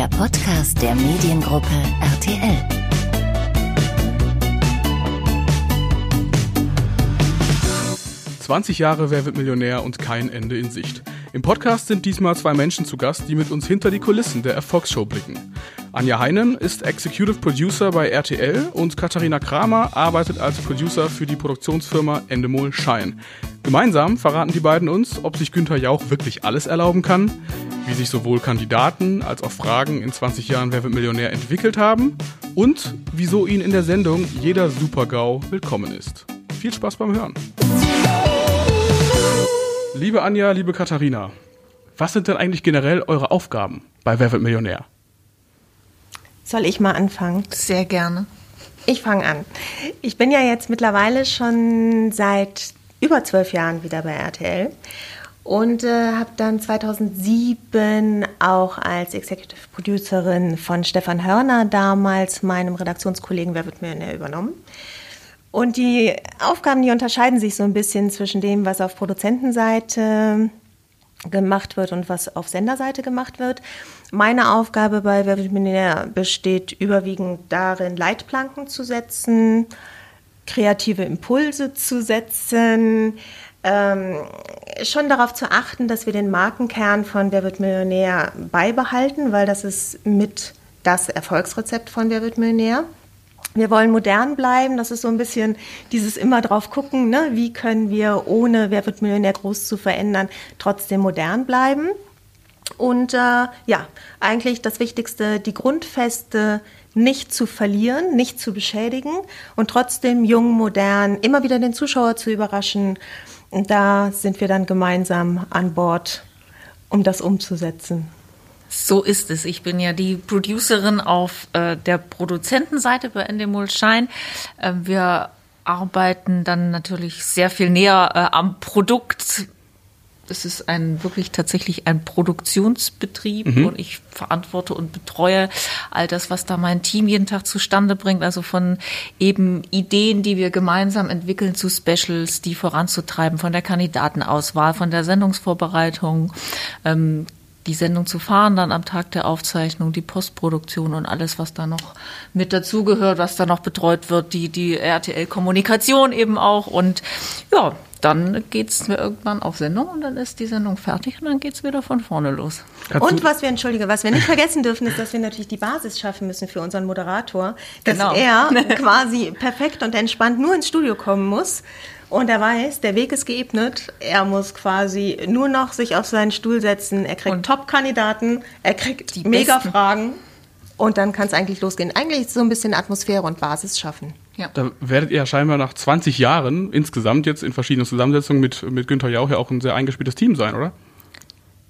der Podcast der Mediengruppe RTL. »20 Jahre Wer wird Millionär und kein Ende in Sicht«. Im Podcast sind diesmal zwei Menschen zu Gast, die mit uns hinter die Kulissen der Erfolgsshow blicken. Anja Heinen ist Executive Producer bei RTL und Katharina Kramer arbeitet als Producer für die Produktionsfirma Endemol Schein. Gemeinsam verraten die beiden uns, ob sich Günther Jauch wirklich alles erlauben kann, wie sich sowohl Kandidaten als auch Fragen in 20 Jahren Wer wird Millionär entwickelt haben und wieso ihnen in der Sendung jeder Super-GAU willkommen ist. Viel Spaß beim Hören. Liebe Anja, liebe Katharina, was sind denn eigentlich generell eure Aufgaben bei Wer wird Millionär? Soll ich mal anfangen? Sehr gerne. Ich fange an. Ich bin ja jetzt mittlerweile schon seit über zwölf Jahren wieder bei RTL und äh, habe dann 2007 auch als Executive Producerin von Stefan Hörner damals meinem Redaktionskollegen Wer wird Millionär übernommen. Und die Aufgaben, die unterscheiden sich so ein bisschen zwischen dem, was auf Produzentenseite gemacht wird und was auf Senderseite gemacht wird. Meine Aufgabe bei Wer wird Millionär besteht überwiegend darin, Leitplanken zu setzen, kreative Impulse zu setzen, ähm, schon darauf zu achten, dass wir den Markenkern von Wer wird Millionär beibehalten, weil das ist mit das Erfolgsrezept von Wer wird Millionär. Wir wollen modern bleiben, das ist so ein bisschen dieses immer drauf gucken, ne? wie können wir ohne Wer wird Millionär groß zu verändern, trotzdem modern bleiben. Und äh, ja, eigentlich das Wichtigste, die Grundfeste nicht zu verlieren, nicht zu beschädigen und trotzdem jung, modern, immer wieder den Zuschauer zu überraschen. Und da sind wir dann gemeinsam an Bord, um das umzusetzen. So ist es. Ich bin ja die Producerin auf äh, der Produzentenseite bei Endemol Shine. Äh, wir arbeiten dann natürlich sehr viel näher äh, am Produkt. Es ist ein wirklich tatsächlich ein Produktionsbetrieb mhm. und ich verantworte und betreue all das, was da mein Team jeden Tag zustande bringt. Also von eben Ideen, die wir gemeinsam entwickeln zu Specials, die voranzutreiben, von der Kandidatenauswahl, von der Sendungsvorbereitung, ähm, die Sendung zu fahren, dann am Tag der Aufzeichnung, die Postproduktion und alles, was da noch mit dazugehört, was da noch betreut wird, die, die RTL-Kommunikation eben auch. Und ja, dann geht es irgendwann auf Sendung und dann ist die Sendung fertig und dann geht es wieder von vorne los. Und was wir, entschuldige, was wir nicht vergessen dürfen, ist, dass wir natürlich die Basis schaffen müssen für unseren Moderator, dass genau. er quasi perfekt und entspannt nur ins Studio kommen muss und er weiß, der Weg ist geebnet. Er muss quasi nur noch sich auf seinen Stuhl setzen. Er kriegt Top-Kandidaten, er kriegt die Mega-Fragen. Und dann kann es eigentlich losgehen. Eigentlich so ein bisschen Atmosphäre und Basis schaffen. Ja. Da werdet ihr scheinbar nach 20 Jahren insgesamt jetzt in verschiedenen Zusammensetzungen mit, mit Günther Jauch ja auch ein sehr eingespieltes Team sein, oder?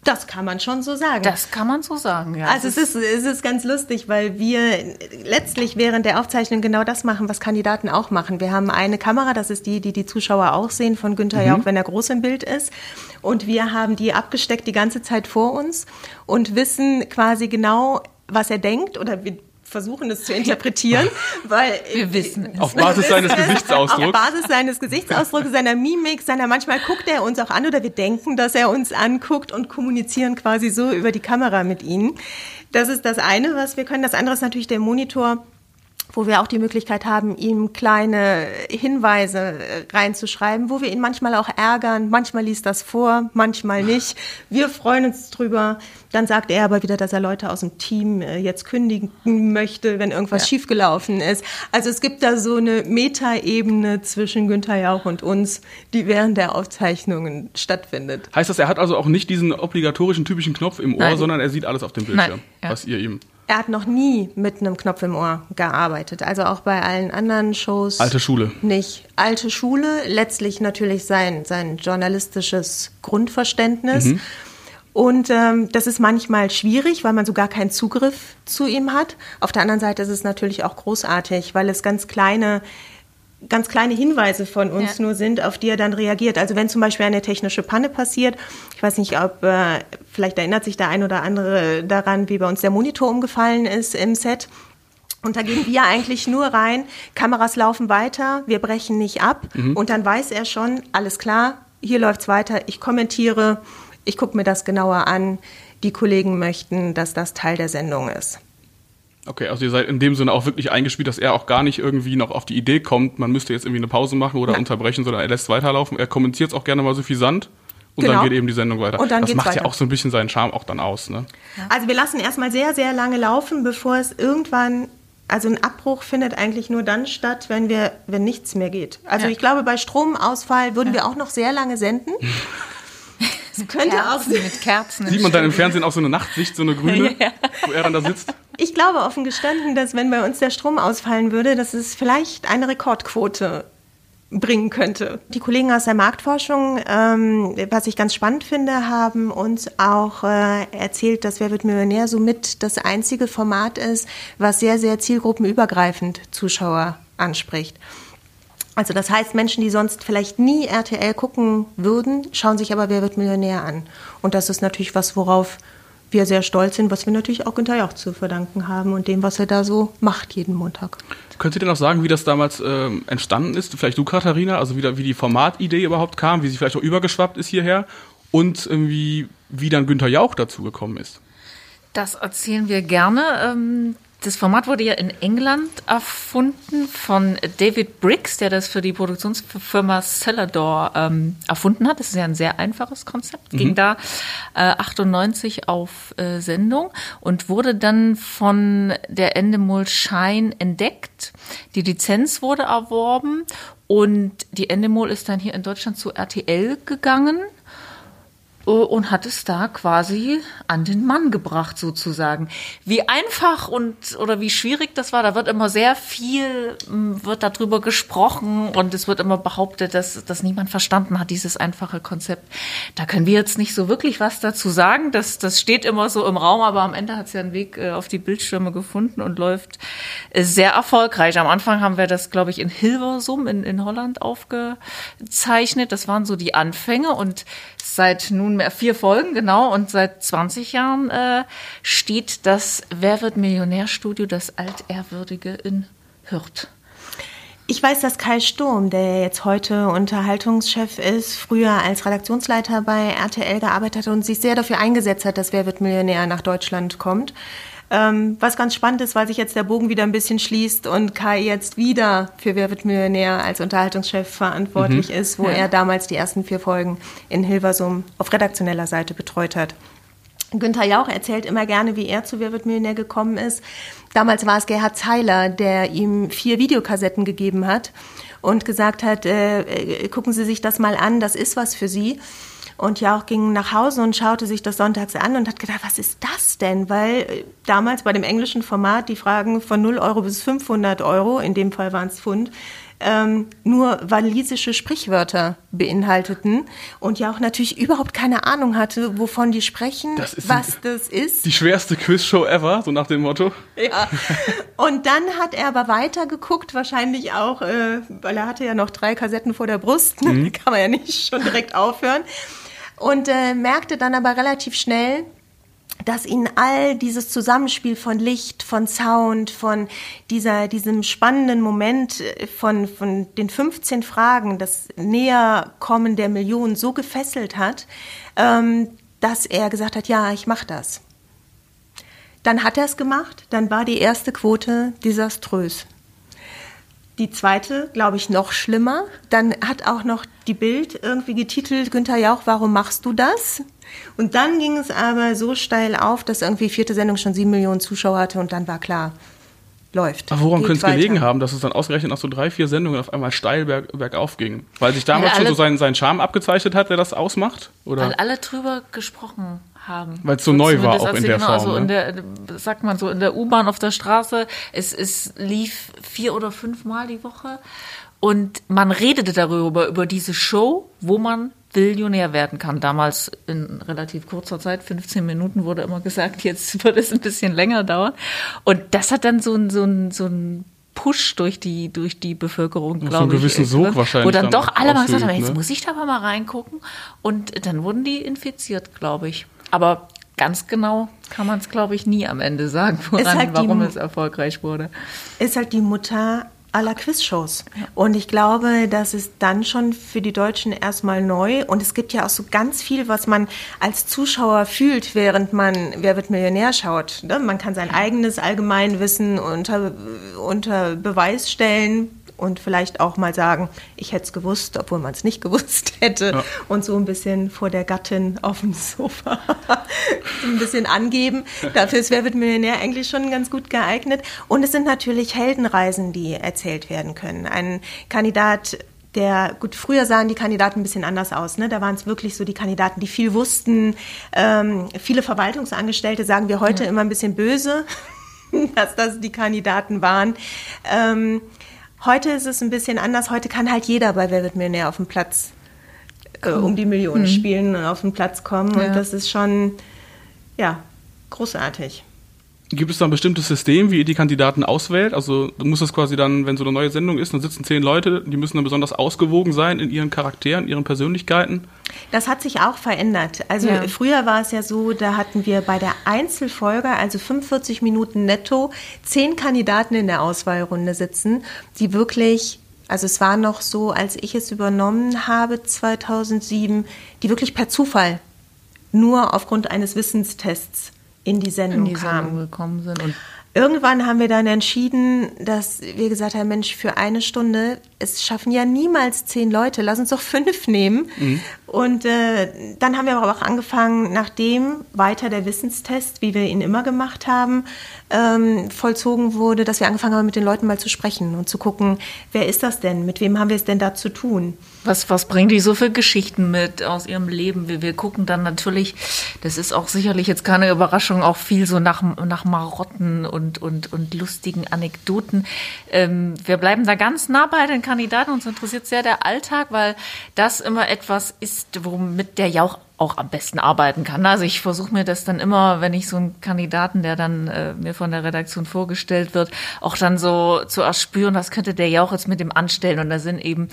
Das kann man schon so sagen. Das kann man so sagen, ja. Also es ist, es ist ganz lustig, weil wir letztlich während der Aufzeichnung genau das machen, was Kandidaten auch machen. Wir haben eine Kamera, das ist die, die die Zuschauer auch sehen von Günther mhm. Jauch, wenn er groß im Bild ist. Und wir haben die abgesteckt die ganze Zeit vor uns und wissen quasi genau, was er denkt oder wir versuchen es zu interpretieren, weil wir wissen es. auf Basis seines Gesichtsausdrucks, auf Basis seines Gesichtsausdrucks, seiner Mimik, seiner manchmal guckt er uns auch an oder wir denken, dass er uns anguckt und kommunizieren quasi so über die Kamera mit ihnen. Das ist das eine, was wir können. Das andere ist natürlich der Monitor wo wir auch die Möglichkeit haben, ihm kleine Hinweise äh, reinzuschreiben, wo wir ihn manchmal auch ärgern. Manchmal liest das vor, manchmal nicht. Wir freuen uns drüber. Dann sagt er aber wieder, dass er Leute aus dem Team äh, jetzt kündigen möchte, wenn irgendwas ja. schiefgelaufen ist. Also es gibt da so eine Metaebene zwischen Günther Jauch und uns, die während der Aufzeichnungen stattfindet. Heißt das, er hat also auch nicht diesen obligatorischen typischen Knopf im Ohr, Nein. sondern er sieht alles auf dem Bildschirm, Nein, ja. was ihr ihm er hat noch nie mit einem Knopf im Ohr gearbeitet. Also auch bei allen anderen Shows. Alte Schule. Nicht. Alte Schule, letztlich natürlich sein, sein journalistisches Grundverständnis. Mhm. Und ähm, das ist manchmal schwierig, weil man so gar keinen Zugriff zu ihm hat. Auf der anderen Seite ist es natürlich auch großartig, weil es ganz kleine ganz kleine Hinweise von uns ja. nur sind, auf die er dann reagiert. Also wenn zum Beispiel eine technische Panne passiert, ich weiß nicht, ob äh, vielleicht erinnert sich der ein oder andere daran, wie bei uns der Monitor umgefallen ist im Set. Und da gehen wir eigentlich nur rein, Kameras laufen weiter, wir brechen nicht ab mhm. und dann weiß er schon, alles klar, hier läuft's weiter, ich kommentiere, ich gucke mir das genauer an, die Kollegen möchten, dass das Teil der Sendung ist. Okay, also ihr seid in dem Sinne auch wirklich eingespielt, dass er auch gar nicht irgendwie noch auf die Idee kommt, man müsste jetzt irgendwie eine Pause machen oder Nein. unterbrechen, sondern er lässt weiterlaufen. Er kommentiert es auch gerne mal so suffisant. Und genau. dann geht eben die Sendung weiter. Und dann das macht weiter. ja auch so ein bisschen seinen Charme auch dann aus. Ne? Also wir lassen erstmal sehr, sehr lange laufen, bevor es irgendwann, also ein Abbruch findet eigentlich nur dann statt, wenn wir, wenn nichts mehr geht. Also ja. ich glaube, bei Stromausfall würden ja. wir auch noch sehr lange senden. Es könnte Kerzen, auch mit Kerzen. Sieht man dann im Fernsehen auch so eine Nachtsicht, so eine grüne, ja. wo er dann da sitzt? Ich glaube offen gestanden, dass wenn bei uns der Strom ausfallen würde, dass es vielleicht eine Rekordquote bringen könnte. Die Kollegen aus der Marktforschung, ähm, was ich ganz spannend finde, haben uns auch äh, erzählt, dass Wer wird Millionär somit das einzige Format ist, was sehr, sehr zielgruppenübergreifend Zuschauer anspricht. Also das heißt, Menschen, die sonst vielleicht nie RTL gucken würden, schauen sich aber Wer wird Millionär an. Und das ist natürlich was, worauf wir sehr stolz sind, was wir natürlich auch Günther Jauch zu verdanken haben und dem, was er da so macht jeden Montag. Könnt ihr denn auch sagen, wie das damals ähm, entstanden ist? Vielleicht du, Katharina, also wie, wie die Formatidee überhaupt kam, wie sie vielleicht auch übergeschwappt ist hierher und irgendwie, wie dann Günther Jauch dazu gekommen ist? Das erzählen wir gerne. Ähm, das Format wurde ja in England erfunden von David Briggs, der das für die Produktionsfirma Celador ähm, erfunden hat. Das ist ja ein sehr einfaches Konzept. Ging mhm. da äh, 98 auf äh, Sendung und wurde dann von der Endemol Shine entdeckt. Die Lizenz wurde erworben und die Endemol ist dann hier in Deutschland zu RTL gegangen und hat es da quasi an den Mann gebracht sozusagen. Wie einfach und oder wie schwierig das war, da wird immer sehr viel wird darüber gesprochen und es wird immer behauptet, dass dass niemand verstanden hat dieses einfache Konzept. Da können wir jetzt nicht so wirklich was dazu sagen. Das das steht immer so im Raum, aber am Ende hat es ja einen Weg äh, auf die Bildschirme gefunden und läuft äh, sehr erfolgreich. Am Anfang haben wir das, glaube ich, in Hilversum in in Holland aufgezeichnet. Das waren so die Anfänge und seit nunmehr vier Folgen, genau, und seit 20 Jahren äh, steht das Wer wird Millionärstudio, das altehrwürdige in Hürth. Ich weiß, dass Kai Sturm, der jetzt heute Unterhaltungschef ist, früher als Redaktionsleiter bei RTL gearbeitet hat und sich sehr dafür eingesetzt hat, dass Wer wird Millionär nach Deutschland kommt. Ähm, was ganz spannend ist, weil sich jetzt der Bogen wieder ein bisschen schließt und Kai jetzt wieder für Wer wird Millionär als Unterhaltungschef verantwortlich mhm. ist, wo ja. er damals die ersten vier Folgen in Hilversum auf redaktioneller Seite betreut hat. Günther Jauch erzählt immer gerne, wie er zu Wer wird Millionär gekommen ist. Damals war es Gerhard Zeiler, der ihm vier Videokassetten gegeben hat und gesagt hat, äh, äh gucken Sie sich das mal an, das ist was für Sie. Und Jauch ging nach Hause und schaute sich das sonntags an und hat gedacht, was ist das denn? Weil äh, damals bei dem englischen Format die Fragen von 0 Euro bis 500 Euro, in dem Fall waren es Pfund, ähm, nur walisische Sprichwörter beinhalteten und ja auch natürlich überhaupt keine Ahnung hatte, wovon die sprechen, das was ein, das ist. Die schwerste Quizshow ever, so nach dem Motto. Ja. Und dann hat er aber weitergeguckt, wahrscheinlich auch, äh, weil er hatte ja noch drei Kassetten vor der Brust, mhm. kann man ja nicht schon direkt aufhören und äh, merkte dann aber relativ schnell, dass ihnen all dieses Zusammenspiel von Licht, von Sound, von dieser, diesem spannenden Moment äh, von, von den 15 Fragen, das Näherkommen der Million so gefesselt hat, ähm, dass er gesagt hat, ja, ich mache das. Dann hat er es gemacht, dann war die erste Quote desaströs. Die zweite, glaube ich, noch schlimmer. Dann hat auch noch die Bild irgendwie getitelt, Günther Jauch, warum machst du das? Und dann ging es aber so steil auf, dass irgendwie vierte Sendung schon sieben Millionen Zuschauer hatte und dann war klar, läuft. Aber woran könnte es gelegen haben, dass es dann ausgerechnet nach so drei, vier Sendungen auf einmal steil berg, bergauf ging? Weil sich damals Weil schon so sein, sein Charme abgezeichnet hat, der das ausmacht? Oder? Weil alle drüber gesprochen haben. Weil es so, neu war auch in der genau, Form. Also ne? in der, sagt man so, in der U-Bahn auf der Straße, es, es lief vier oder fünf Mal die Woche und man redete darüber, über diese Show, wo man Billionär werden kann. Damals in relativ kurzer Zeit, 15 Minuten wurde immer gesagt, jetzt wird es ein bisschen länger dauern. Und das hat dann so ein, so ein, so ein Push durch die, durch die Bevölkerung, glaube ich. So einen gewissen Sog wahrscheinlich. Wo dann, dann doch alle mal gesagt haben, jetzt ne? muss ich da mal reingucken. Und dann wurden die infiziert, glaube ich. Aber ganz genau kann man es, glaube ich, nie am Ende sagen, woran, halt warum die, es erfolgreich wurde. Ist halt die Mutter aller Quizshows. Und ich glaube, das ist dann schon für die Deutschen erstmal neu. Und es gibt ja auch so ganz viel, was man als Zuschauer fühlt, während man Wer wird Millionär schaut. Ne? Man kann sein eigenes Allgemeinwissen unter, unter Beweis stellen und vielleicht auch mal sagen, ich hätte es gewusst, obwohl man es nicht gewusst hätte. Ja. Und so ein bisschen vor der Gattin auf dem Sofa ein bisschen angeben. Dafür ist Wer wird Millionär eigentlich schon ganz gut geeignet. Und es sind natürlich Heldenreisen, die erzählt werden können. Ein Kandidat der, gut, früher sahen die Kandidaten ein bisschen anders aus. Ne? Da waren es wirklich so die Kandidaten, die viel wussten. Ähm, viele Verwaltungsangestellte sagen wir heute ja. immer ein bisschen böse, dass das die Kandidaten waren. Ähm, Heute ist es ein bisschen anders. Heute kann halt jeder bei Wer wird Millionär auf dem Platz äh, um die Millionen mhm. spielen und auf den Platz kommen. Ja. Und das ist schon, ja, großartig. Gibt es da ein bestimmtes System, wie ihr die Kandidaten auswählt? Also du musst das quasi dann, wenn so eine neue Sendung ist, dann sitzen zehn Leute, die müssen dann besonders ausgewogen sein in ihren Charakteren, ihren Persönlichkeiten. Das hat sich auch verändert. Also ja. früher war es ja so, da hatten wir bei der Einzelfolge, also 45 Minuten netto, zehn Kandidaten in der Auswahlrunde sitzen, die wirklich also es war noch so, als ich es übernommen habe 2007, die wirklich per Zufall nur aufgrund eines Wissenstests in die Sendung, in die Sendung gekommen sind. Und Irgendwann haben wir dann entschieden, dass wir gesagt haben, Mensch, für eine Stunde, es schaffen ja niemals zehn Leute, lass uns doch fünf nehmen. Mhm. Und äh, dann haben wir aber auch angefangen, nachdem weiter der Wissenstest, wie wir ihn immer gemacht haben, ähm, vollzogen wurde, dass wir angefangen haben, mit den Leuten mal zu sprechen und zu gucken, wer ist das denn? Mit wem haben wir es denn da zu tun? Was, was bringen die so für Geschichten mit aus ihrem Leben? Wir, wir gucken dann natürlich, das ist auch sicherlich jetzt keine Überraschung, auch viel so nach, nach Marotten und, und, und lustigen Anekdoten. Ähm, wir bleiben da ganz nah bei den Kandidaten. Uns interessiert sehr der Alltag, weil das immer etwas ist, womit der Jauch auch am besten arbeiten kann. Also ich versuche mir das dann immer, wenn ich so einen Kandidaten, der dann äh, mir von der Redaktion vorgestellt wird, auch dann so zu erspüren, was könnte der Jauch jetzt mit dem anstellen. Und da sind eben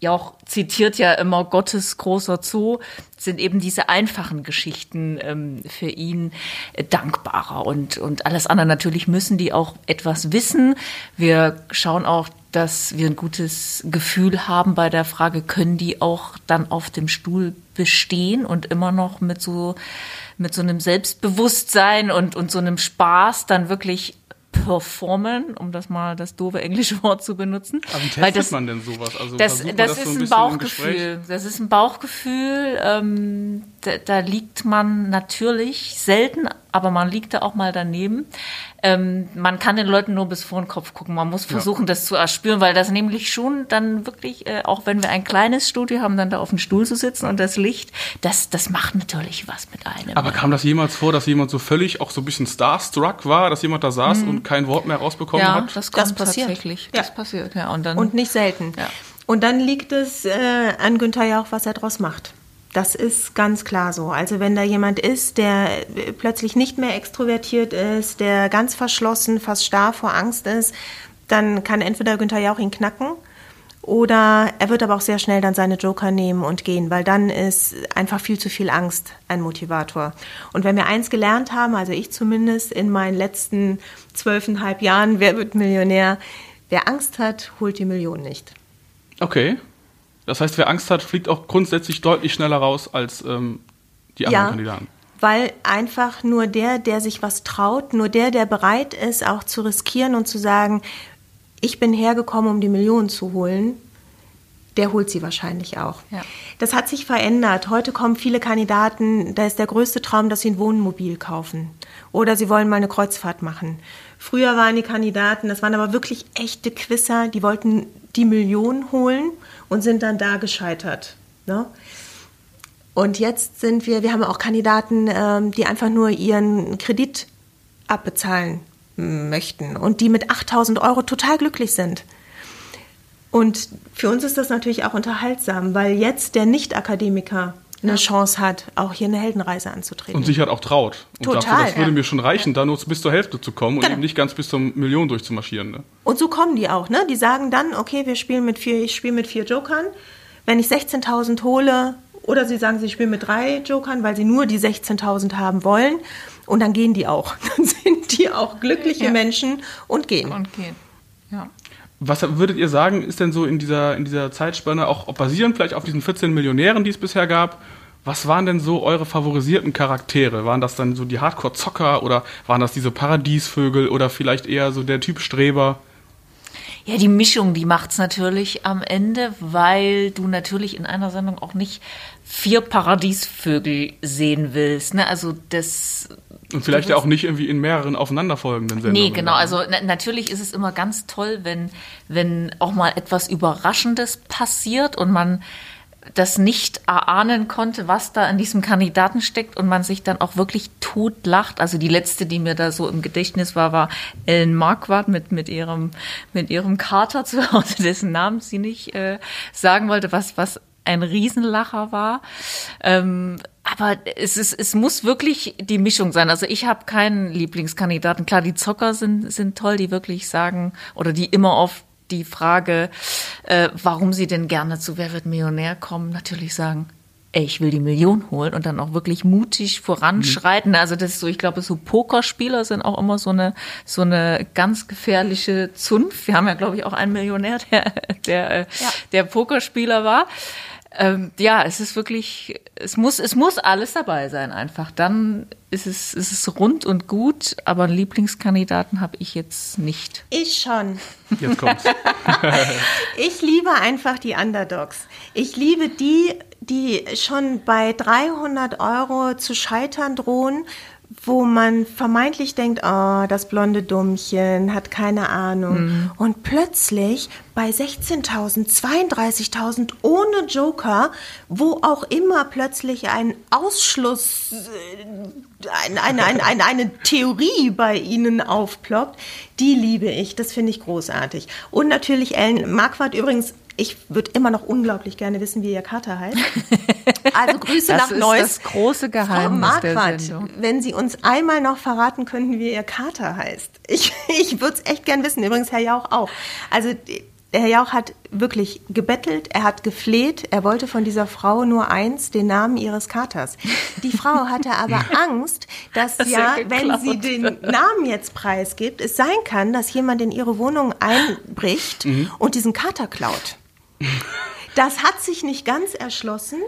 Jauch zitiert ja immer Gottes großer Zoo, sind eben diese einfachen Geschichten ähm, für ihn äh, dankbarer und, und alles andere. Natürlich müssen die auch etwas wissen. Wir schauen auch, dass wir ein gutes Gefühl haben bei der Frage, können die auch dann auf dem Stuhl bestehen und immer noch mit so, mit so einem Selbstbewusstsein und, und so einem Spaß dann wirklich performen, um das mal das doofe englische Wort zu benutzen. Aber wie testet das, man denn sowas? Also das, das, das ist so ein, ein Bauchgefühl. Das ist ein Bauchgefühl. Ähm, da, da, liegt man natürlich selten, aber man liegt da auch mal daneben. Ähm, man kann den Leuten nur bis vor den Kopf gucken. Man muss versuchen, ja. das zu erspüren, weil das nämlich schon dann wirklich, äh, auch wenn wir ein kleines Studio haben, dann da auf dem Stuhl zu sitzen und das Licht, das, das macht natürlich was mit einem. Aber kam das jemals vor, dass jemand so völlig auch so ein bisschen starstruck war, dass jemand da saß mhm. und kein Wort mehr rausbekommen ja, hat? Das, das passiert. tatsächlich. Ja. Das passiert, ja. Und, dann, und nicht selten. Ja. Und dann liegt es äh, an Günther ja auch, was er draus macht. Das ist ganz klar so. Also wenn da jemand ist, der plötzlich nicht mehr extrovertiert ist, der ganz verschlossen, fast starr vor Angst ist, dann kann entweder Günther Jauch ihn knacken oder er wird aber auch sehr schnell dann seine Joker nehmen und gehen, weil dann ist einfach viel zu viel Angst ein Motivator. Und wenn wir eins gelernt haben, also ich zumindest in meinen letzten zwölfeinhalb Jahren, wer wird Millionär? Wer Angst hat, holt die Million nicht. Okay. Das heißt, wer Angst hat, fliegt auch grundsätzlich deutlich schneller raus als ähm, die anderen ja, Kandidaten. Weil einfach nur der, der sich was traut, nur der, der bereit ist, auch zu riskieren und zu sagen, ich bin hergekommen, um die Millionen zu holen, der holt sie wahrscheinlich auch. Ja. Das hat sich verändert. Heute kommen viele Kandidaten, da ist der größte Traum, dass sie ein Wohnmobil kaufen. Oder sie wollen mal eine Kreuzfahrt machen. Früher waren die Kandidaten, das waren aber wirklich echte Quisser, die wollten die Millionen holen und sind dann da gescheitert. Ne? Und jetzt sind wir, wir haben auch Kandidaten, ähm, die einfach nur ihren Kredit abbezahlen möchten und die mit 8000 Euro total glücklich sind. Und für uns ist das natürlich auch unterhaltsam, weil jetzt der Nicht-Akademiker eine ja. Chance hat, auch hier eine Heldenreise anzutreten. Und sich halt auch traut. Und Total. Sagt, das würde ja. mir schon reichen, da nur bis zur Hälfte zu kommen genau. und eben nicht ganz bis zur Million durchzumarschieren. Ne? Und so kommen die auch. Ne? Die sagen dann, okay, wir spielen mit vier, ich spiele mit vier Jokern. Wenn ich 16.000 hole, oder sie sagen, sie spielen mit drei Jokern, weil sie nur die 16.000 haben wollen. Und dann gehen die auch. Dann sind die auch glückliche ja. Menschen und gehen. Und gehen, ja. Was würdet ihr sagen, ist denn so in dieser, in dieser Zeitspanne, auch basierend vielleicht auf diesen 14 Millionären, die es bisher gab, was waren denn so eure favorisierten Charaktere? Waren das dann so die Hardcore-Zocker oder waren das diese Paradiesvögel oder vielleicht eher so der Typ Streber? Ja, die Mischung, die macht's natürlich am Ende, weil du natürlich in einer Sendung auch nicht vier Paradiesvögel sehen willst. Ne? Also das. Und vielleicht ja auch nicht irgendwie in mehreren aufeinanderfolgenden Sendungen. Nee, genau. Also na, natürlich ist es immer ganz toll, wenn, wenn auch mal etwas Überraschendes passiert und man das nicht erahnen konnte, was da in diesem Kandidaten steckt und man sich dann auch wirklich totlacht. Also die letzte, die mir da so im Gedächtnis war, war Ellen Marquardt mit, mit ihrem, mit ihrem Kater zu Hause, dessen Namen sie nicht äh, sagen wollte, was, was ein Riesenlacher war. Ähm, aber es, ist, es muss wirklich die Mischung sein. Also ich habe keinen Lieblingskandidaten. Klar, die Zocker sind, sind toll, die wirklich sagen oder die immer auf die Frage, äh, warum sie denn gerne zu Wer wird Millionär kommen, natürlich sagen, ey, ich will die Million holen und dann auch wirklich mutig voranschreiten. Also das ist so, ich glaube, so Pokerspieler sind auch immer so eine so eine ganz gefährliche Zunft. Wir haben ja, glaube ich, auch einen Millionär, der der, äh, ja. der Pokerspieler war. Ähm, ja, es ist wirklich, es muss, es muss alles dabei sein einfach. Dann ist es, ist es rund und gut, aber einen Lieblingskandidaten habe ich jetzt nicht. Ich schon. Jetzt kommt's. ich liebe einfach die Underdogs. Ich liebe die, die schon bei 300 Euro zu scheitern drohen, wo man vermeintlich denkt, oh, das blonde Dummchen hat keine Ahnung. Mhm. Und plötzlich bei 16.000, 32.000 ohne Joker, wo auch immer plötzlich ein Ausschluss, eine, eine, eine, eine, eine Theorie bei ihnen aufploppt, die liebe ich. Das finde ich großartig. Und natürlich Ellen Marquardt übrigens ich würde immer noch unglaublich gerne wissen, wie ihr Kater heißt. Also Grüße nach Neuss. Das ist das große Geheimnis Frau Marquardt, wenn Sie uns einmal noch verraten könnten, wie Ihr Kater heißt. Ich, ich würde es echt gern wissen. Übrigens Herr Jauch auch. Also Herr Jauch hat wirklich gebettelt, er hat gefleht, er wollte von dieser Frau nur eins, den Namen ihres Katers. Die Frau hatte aber Angst, dass das ja, wenn sie den Namen jetzt preisgibt, es sein kann, dass jemand in ihre Wohnung einbricht mhm. und diesen Kater klaut. Das hat sich nicht ganz erschlossen,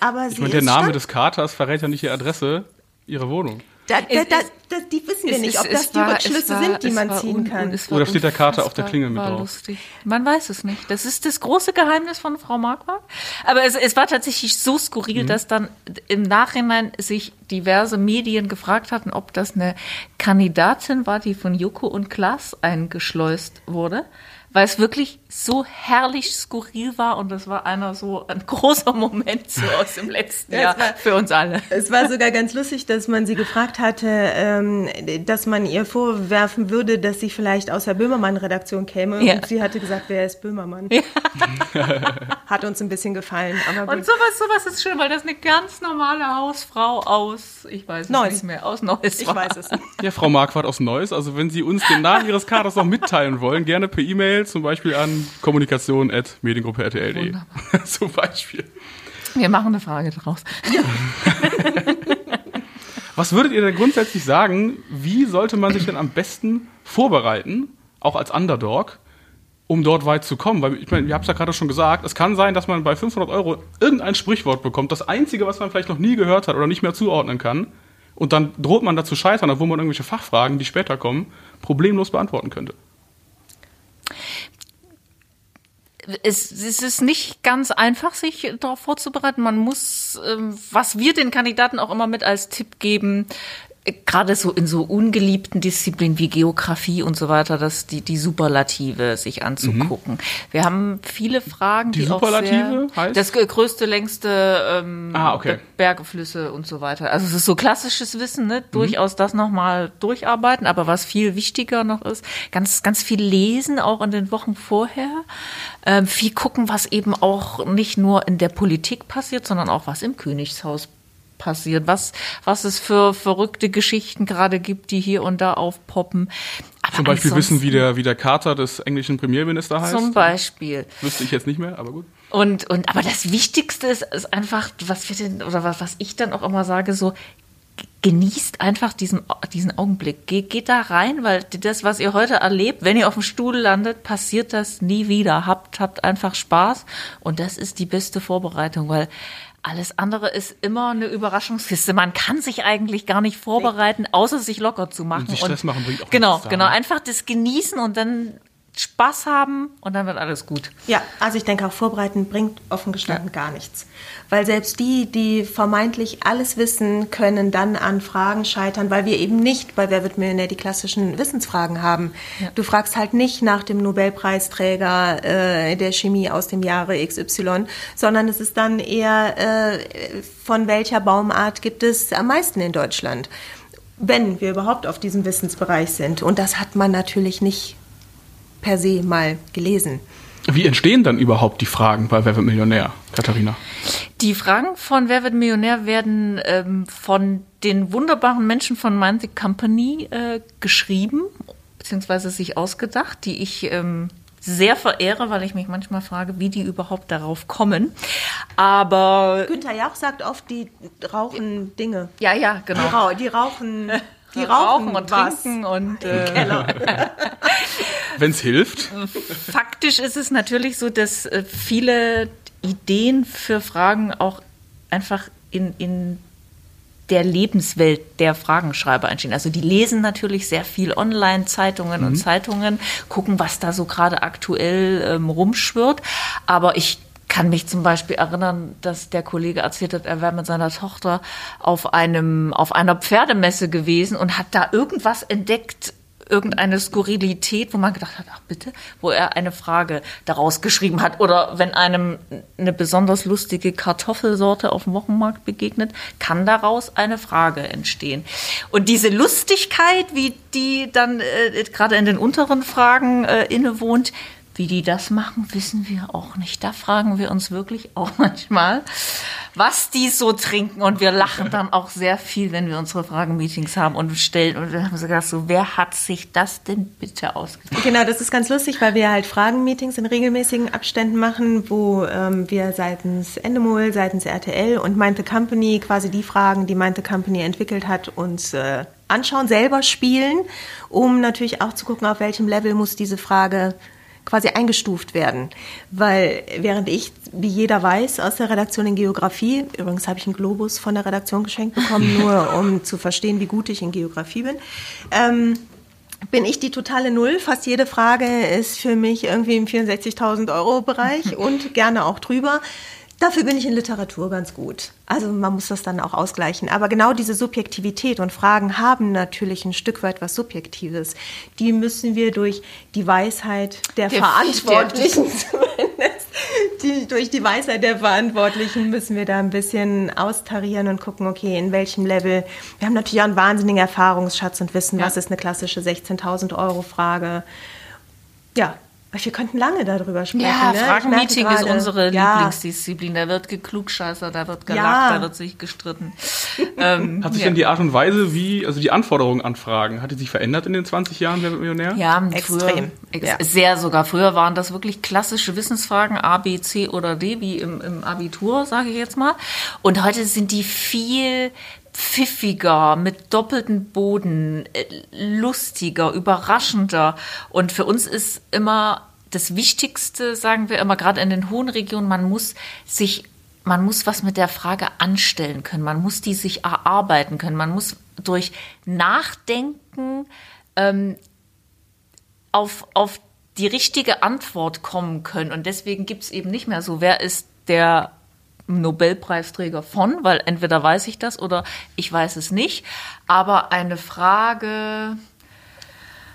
aber ich sie meine, der Name des Katers verrät ja nicht die Adresse ihrer Wohnung. Da, da, da, die wissen wir nicht, ob das die war, Rückschlüsse war, sind, die man ziehen kann. Oder steht der Kater auf der Klingel mit drauf? Lustig. Man weiß es nicht. Das ist das große Geheimnis von Frau Marquardt. Aber es, es war tatsächlich so skurril, mhm. dass dann im Nachhinein sich diverse Medien gefragt hatten, ob das eine Kandidatin war, die von Joko und Klaas eingeschleust wurde weil es wirklich so herrlich skurril war und das war einer so ein großer Moment so aus dem letzten Jahr war, für uns alle. Es war sogar ganz lustig, dass man sie gefragt hatte, ähm, dass man ihr vorwerfen würde, dass sie vielleicht aus der Böhmermann-Redaktion käme ja. und sie hatte gesagt, wer ist Böhmermann? Ja. Hat uns ein bisschen gefallen. Aber und sowas, sowas ist schön, weil das eine ganz normale Hausfrau aus, ich weiß es Neuss. nicht mehr, aus Neuss. Ich weiß es. Ja, Frau Marquardt aus Neuss, also wenn Sie uns den Namen Ihres Kaders noch mitteilen wollen, gerne per E-Mail Mail zum Beispiel an kommunikation.mediengruppe.rtl.de. zum Beispiel. Wir machen eine Frage draus. Was würdet ihr denn grundsätzlich sagen, wie sollte man sich denn am besten vorbereiten, auch als Underdog, um dort weit zu kommen? Weil ich meine, ihr habt es ja gerade schon gesagt, es kann sein, dass man bei 500 Euro irgendein Sprichwort bekommt, das einzige, was man vielleicht noch nie gehört hat oder nicht mehr zuordnen kann. Und dann droht man dazu scheitern, obwohl man irgendwelche Fachfragen, die später kommen, problemlos beantworten könnte. Es, es ist nicht ganz einfach, sich darauf vorzubereiten. Man muss, ähm, was wir den Kandidaten auch immer mit als Tipp geben, gerade so in so ungeliebten Disziplinen wie Geografie und so weiter, dass die, die Superlative sich anzugucken. Mhm. Wir haben viele Fragen, die, die Superlative auch sehr, heißt? Das größte, längste ähm, ah, okay. Berge, Flüsse und so weiter. Also es ist so klassisches Wissen, ne? Mhm. durchaus das nochmal durcharbeiten, aber was viel wichtiger noch ist, ganz, ganz viel lesen, auch in den Wochen vorher. Ähm, viel gucken, was eben auch nicht nur in der Politik passiert, sondern auch was im Königshaus passiert passiert, was, was es für verrückte Geschichten gerade gibt, die hier und da aufpoppen. Aber zum Beispiel wissen, wie der, wie der Kater des englischen Premierministers heißt. Zum Beispiel. Wüsste ich jetzt nicht mehr, aber gut. Und, und, aber das Wichtigste ist, ist einfach, was wir denn, oder was, was ich dann auch immer sage, so, genießt einfach diesen, diesen Augenblick. Geht, geht da rein, weil das, was ihr heute erlebt, wenn ihr auf dem Stuhl landet, passiert das nie wieder. Habt, habt einfach Spaß und das ist die beste Vorbereitung, weil alles andere ist immer eine Überraschungskiste. Man kann sich eigentlich gar nicht vorbereiten, außer sich locker zu machen. Und sich Stress machen bringt auch Genau, nichts, genau. sagen. Einfach das genießen und dann Spaß haben und dann wird alles gut. Ja, also ich denke auch vorbereiten bringt offen gestanden gar nichts. Weil selbst die, die vermeintlich alles wissen, können dann an Fragen scheitern, weil wir eben nicht bei Wer wird Millionär die klassischen Wissensfragen haben. Du fragst halt nicht nach dem Nobelpreisträger äh, der Chemie aus dem Jahre XY, sondern es ist dann eher, äh, von welcher Baumart gibt es am meisten in Deutschland. Wenn wir überhaupt auf diesem Wissensbereich sind. Und das hat man natürlich nicht per se mal gelesen. Wie entstehen dann überhaupt die Fragen bei Wer wird Millionär, Katharina? Die Fragen von Wer wird Millionär werden ähm, von den wunderbaren Menschen von Mind the Company äh, geschrieben, beziehungsweise sich ausgedacht, die ich ähm, sehr verehre, weil ich mich manchmal frage, wie die überhaupt darauf kommen. Aber Günther Jauch sagt oft, die rauchen Dinge. ja, ja, Die, genau. die rauchen, die rauchen rauchen und was. trinken und äh, Keller. Wenn es hilft. faktisch ist es natürlich so, dass äh, viele Ideen für Fragen auch einfach in, in der Lebenswelt der Fragenschreiber entstehen. Also die lesen natürlich sehr viel Online-Zeitungen und Zeitungen, gucken, was da so gerade aktuell ähm, rumschwirrt. Aber ich kann mich zum Beispiel erinnern, dass der Kollege erzählt hat, er wäre mit seiner Tochter auf einem, auf einer Pferdemesse gewesen und hat da irgendwas entdeckt, irgendeine Skurrilität, wo man gedacht hat, ach bitte, wo er eine Frage daraus geschrieben hat. Oder wenn einem eine besonders lustige Kartoffelsorte auf dem Wochenmarkt begegnet, kann daraus eine Frage entstehen. Und diese Lustigkeit, wie die dann äh, gerade in den unteren Fragen äh, innewohnt, wie die das machen, wissen wir auch nicht. Da fragen wir uns wirklich auch manchmal, was die so trinken. Und wir lachen dann auch sehr viel, wenn wir unsere Fragenmeetings haben und stellen. Und wir haben so gedacht, so, wer hat sich das denn bitte ausgedacht? Genau, das ist ganz lustig, weil wir halt Fragenmeetings in regelmäßigen Abständen machen, wo ähm, wir seitens Endemol, seitens RTL und Mind the Company quasi die Fragen, die Mind the Company entwickelt hat, uns äh, anschauen, selber spielen, um natürlich auch zu gucken, auf welchem Level muss diese Frage quasi eingestuft werden. Weil während ich, wie jeder weiß, aus der Redaktion in Geografie, übrigens habe ich einen Globus von der Redaktion geschenkt bekommen, nur um zu verstehen, wie gut ich in Geografie bin, ähm, bin ich die totale Null. Fast jede Frage ist für mich irgendwie im 64.000 Euro Bereich und gerne auch drüber. Dafür bin ich in Literatur ganz gut. Also man muss das dann auch ausgleichen. Aber genau diese Subjektivität und Fragen haben natürlich ein Stück weit was Subjektives. Die müssen wir durch die Weisheit der, Der- Verantwortlichen zumindest, die, durch die Weisheit der Verantwortlichen müssen wir da ein bisschen austarieren und gucken, okay, in welchem Level. Wir haben natürlich auch einen wahnsinnigen Erfahrungsschatz und wissen, Ja. was ist eine klassische 16.000 Euro Frage. Ja, wir könnten lange darüber sprechen. Ja, ne? Fragenmeeting ist unsere ja, Lieblingsdisziplin. Da wird geklugscheißert, da wird gelacht, Ja. da wird sich gestritten. ähm, Hat sich ja. denn die Art und Weise, wie, also die Anforderungen an Fragen, hat die sich verändert in den 20 Jahren Wer wird Millionär? Ja, Extrem, Früher, ex ja. Sehr sogar. Früher waren das wirklich klassische Wissensfragen A, B, C oder D, wie im, im Abitur, sage ich jetzt mal. Und heute sind die viel pfiffiger, mit doppeltem Boden, äh, lustiger, überraschender. Und für uns ist immer das Wichtigste, sagen wir immer, gerade in den hohen Regionen, man muss sich man muss was mit der Frage anstellen können, man muss die sich erarbeiten können, man muss durch Nachdenken ähm, auf, auf die richtige Antwort kommen können. Und deswegen gibt es eben nicht mehr so, wer ist der Nobelpreisträger von, weil entweder weiß ich das oder ich weiß es nicht. Aber eine Frage,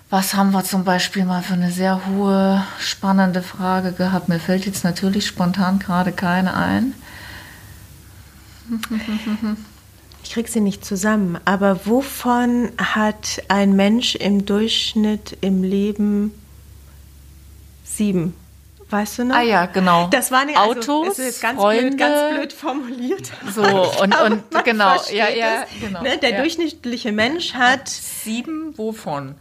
was haben wir zum Beispiel mal für eine sehr hohe, spannende Frage gehabt? Mir fällt jetzt natürlich spontan gerade keine ein. Ich krieg sie nicht zusammen. Aber wovon hat ein Mensch im Durchschnitt im Leben sieben? Weißt du noch? Ah ja, genau. Das war nicht also, Autos, ganz Freunde. blöd, ganz blöd formuliert. So, und, und genau, ja, ja, genau. Ne, der ja. durchschnittliche Mensch hat Sieben wovon?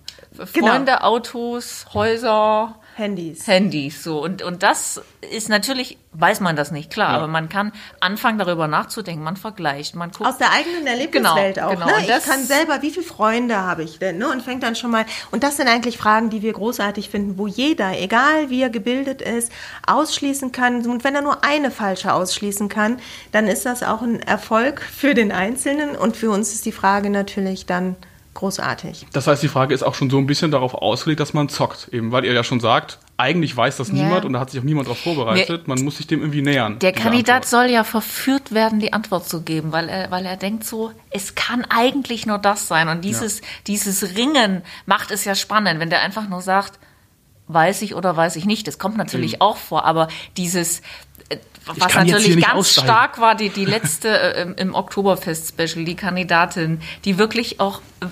Genau. Freunde, Autos, Häuser, Handys. Handys so und und das ist natürlich weiß man das nicht klar, Ja. aber man kann anfangen darüber nachzudenken, man vergleicht, man guckt Aus der eigenen Erlebniswelt Genau, auch. genau. Ne? Und Ich das- kann selber, wie viele Freunde habe ich denn? Ne? Und fängt dann schon mal. Und das sind eigentlich Fragen, die wir großartig finden, wo jeder, egal wie er gebildet ist, ausschließen kann. Und wenn er nur eine falsche ausschließen kann, dann ist das auch ein Erfolg für den Einzelnen. Und für uns ist die Frage natürlich dann großartig. Das heißt, die Frage ist auch schon so ein bisschen darauf ausgelegt, dass man zockt. Eben, weil ihr ja schon sagt, eigentlich weiß das Ja. niemand und da hat sich auch niemand darauf vorbereitet. Man muss sich dem irgendwie nähern. Der Kandidat Antwort. soll ja verführt werden, die Antwort zu geben, weil er, weil er denkt so, es kann eigentlich nur das sein. Und dieses, dieses Ringen macht es ja spannend, wenn der einfach nur sagt, weiß ich oder weiß ich nicht. Das kommt natürlich auch vor, aber dieses, was natürlich ganz aussteigen. stark war, die, die letzte äh, im, im Oktoberfest-Special, die Kandidatin, die wirklich auch äh,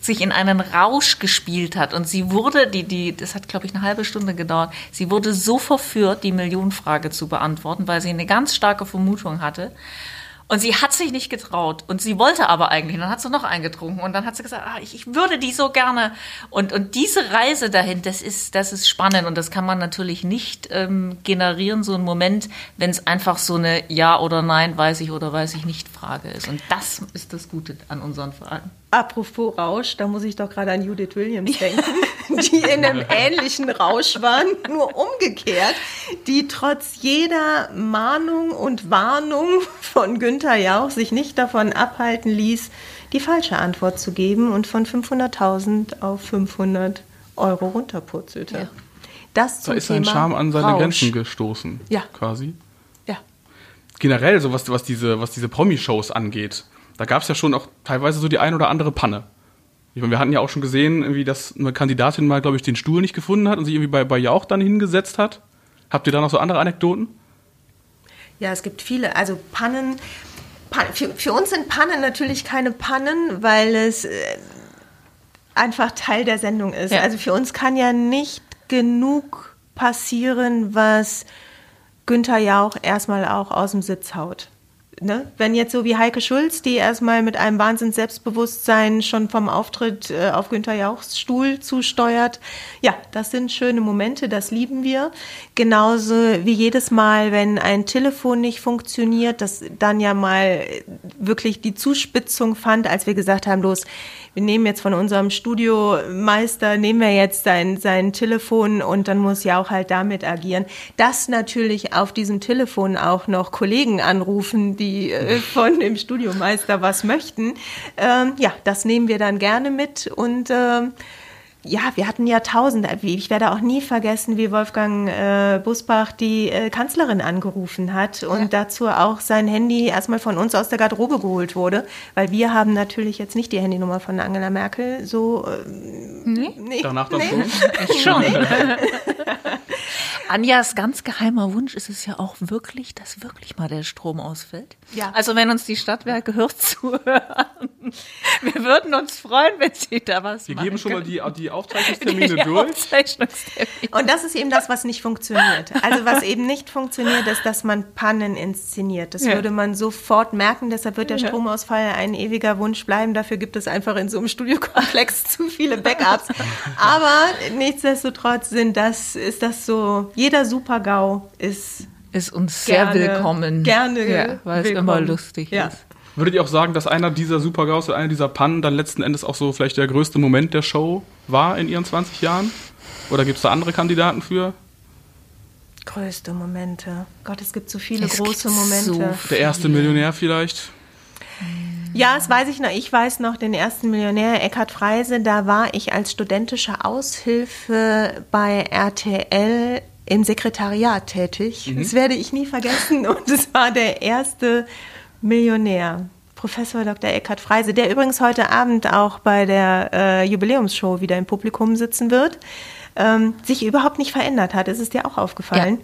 sich in einen Rausch gespielt hat. Und sie wurde, die, die, das hat, glaube ich, eine halbe Stunde gedauert, sie wurde so verführt, die Millionenfrage zu beantworten, weil sie eine ganz starke Vermutung hatte. Und sie hat sich nicht getraut. Und sie wollte aber eigentlich. Und dann hat sie noch eingetrunken. Und dann hat sie gesagt, ah, ich, ich würde die so gerne. Und, und diese Reise dahin, das ist, das ist spannend. Und das kann man natürlich nicht ähm, generieren, so ein Moment, wenn es einfach so eine Ja oder Nein, weiß ich oder weiß ich nicht Frage ist. Und das ist das Gute an unseren Vereinen. Apropos Rausch, da muss ich doch gerade an Judith Williams denken, die in einem ähnlichen Rausch waren, nur umgekehrt, die trotz jeder Mahnung und Warnung von Günther Jauch sich nicht davon abhalten ließ, die falsche Antwort zu geben und von 500.000 auf 500 Euro runterpurzelte. Ja. Das Da zum ist sein Charme an seine Rausch. Grenzen gestoßen. Ja. Quasi. Ja. Generell, so was, was diese, was diese Promi-Shows angeht, da gab es ja schon auch teilweise so die ein oder andere Panne. Ich meine, wir hatten ja auch schon gesehen, irgendwie, dass eine Kandidatin mal, glaube ich, den Stuhl nicht gefunden hat und sich irgendwie bei, bei Jauch dann hingesetzt hat. Habt ihr da noch so andere Anekdoten? Ja, es gibt viele. Also Pannen. Pan für, für uns sind Pannen natürlich keine Pannen, weil es äh, einfach Teil der Sendung ist. Ja. Also für uns kann ja nicht genug passieren, was Günther Jauch erstmal auch aus dem Sitz haut. Ne? Wenn jetzt so wie Heike Schulz, die erstmal mit einem Wahnsinns Selbstbewusstsein schon vom Auftritt äh, auf Günther Jauchs Stuhl zusteuert. Ja, das sind schöne Momente, das lieben wir. Genauso wie jedes Mal, wenn ein Telefon nicht funktioniert, das dann ja mal wirklich die Zuspitzung fand, als wir gesagt haben, los, wir nehmen jetzt von unserem Studiomeister, nehmen wir jetzt sein, sein Telefon und dann muss ja auch halt damit agieren. Dass natürlich auf diesem Telefon auch noch Kollegen anrufen, die äh, von dem Studiomeister was möchten. Ähm, ja, das nehmen wir dann gerne mit und ähm, ja, wir hatten ja tausende. Ich werde auch nie vergessen, wie Wolfgang äh, Busbach die äh, Kanzlerin angerufen hat und dazu auch sein Handy erstmal von uns aus der Garderobe geholt wurde, weil wir haben natürlich jetzt nicht die Handynummer von Angela Merkel so. Äh, nee. Danach dann schon? Ich schon. Anjas ganz geheimer Wunsch ist es ja auch wirklich, dass wirklich mal der Strom ausfällt. Ja. Also wenn uns die Stadtwerke hört zuhören, wir würden uns freuen, wenn Sie da was Wir machen geben schon mal die, die Aufzeichnungstermine Die durch. Aufzeichnungstermine. Und das ist eben das, was nicht funktioniert. Also was eben nicht funktioniert, ist, dass man Pannen inszeniert. Das Ja. würde man sofort merken. Deshalb wird der Stromausfall ein ewiger Wunsch bleiben. Dafür gibt es einfach in so einem Studiokomplex zu viele Backups. Aber nichtsdestotrotz sind das, ist das so, jeder Super-GAU ist Ist uns sehr Gerne, willkommen. gerne ja, weil es immer lustig Ja. ist. Würdet ihr auch sagen, dass einer dieser Super-GAUs, einer dieser Pannen dann letzten Endes auch so vielleicht der größte Moment der Show war in ihren 20 Jahren? Oder gibt es da andere Kandidaten für? größte Momente. Gott, es gibt so viele Es große Momente. so Der erste Millionär vielleicht? Ja, das weiß ich noch. Ich weiß noch den ersten Millionär, Eckhard Freise. Da war ich als studentische Aushilfe bei RTL im Sekretariat tätig. Das werde ich nie vergessen. Und es war der erste Millionär. Professor Dr. Eckhard Freise, der übrigens heute Abend auch bei der äh, Jubiläumsshow wieder im Publikum sitzen wird, ähm, sich überhaupt nicht verändert hat. Ist es dir auch Ja. aufgefallen?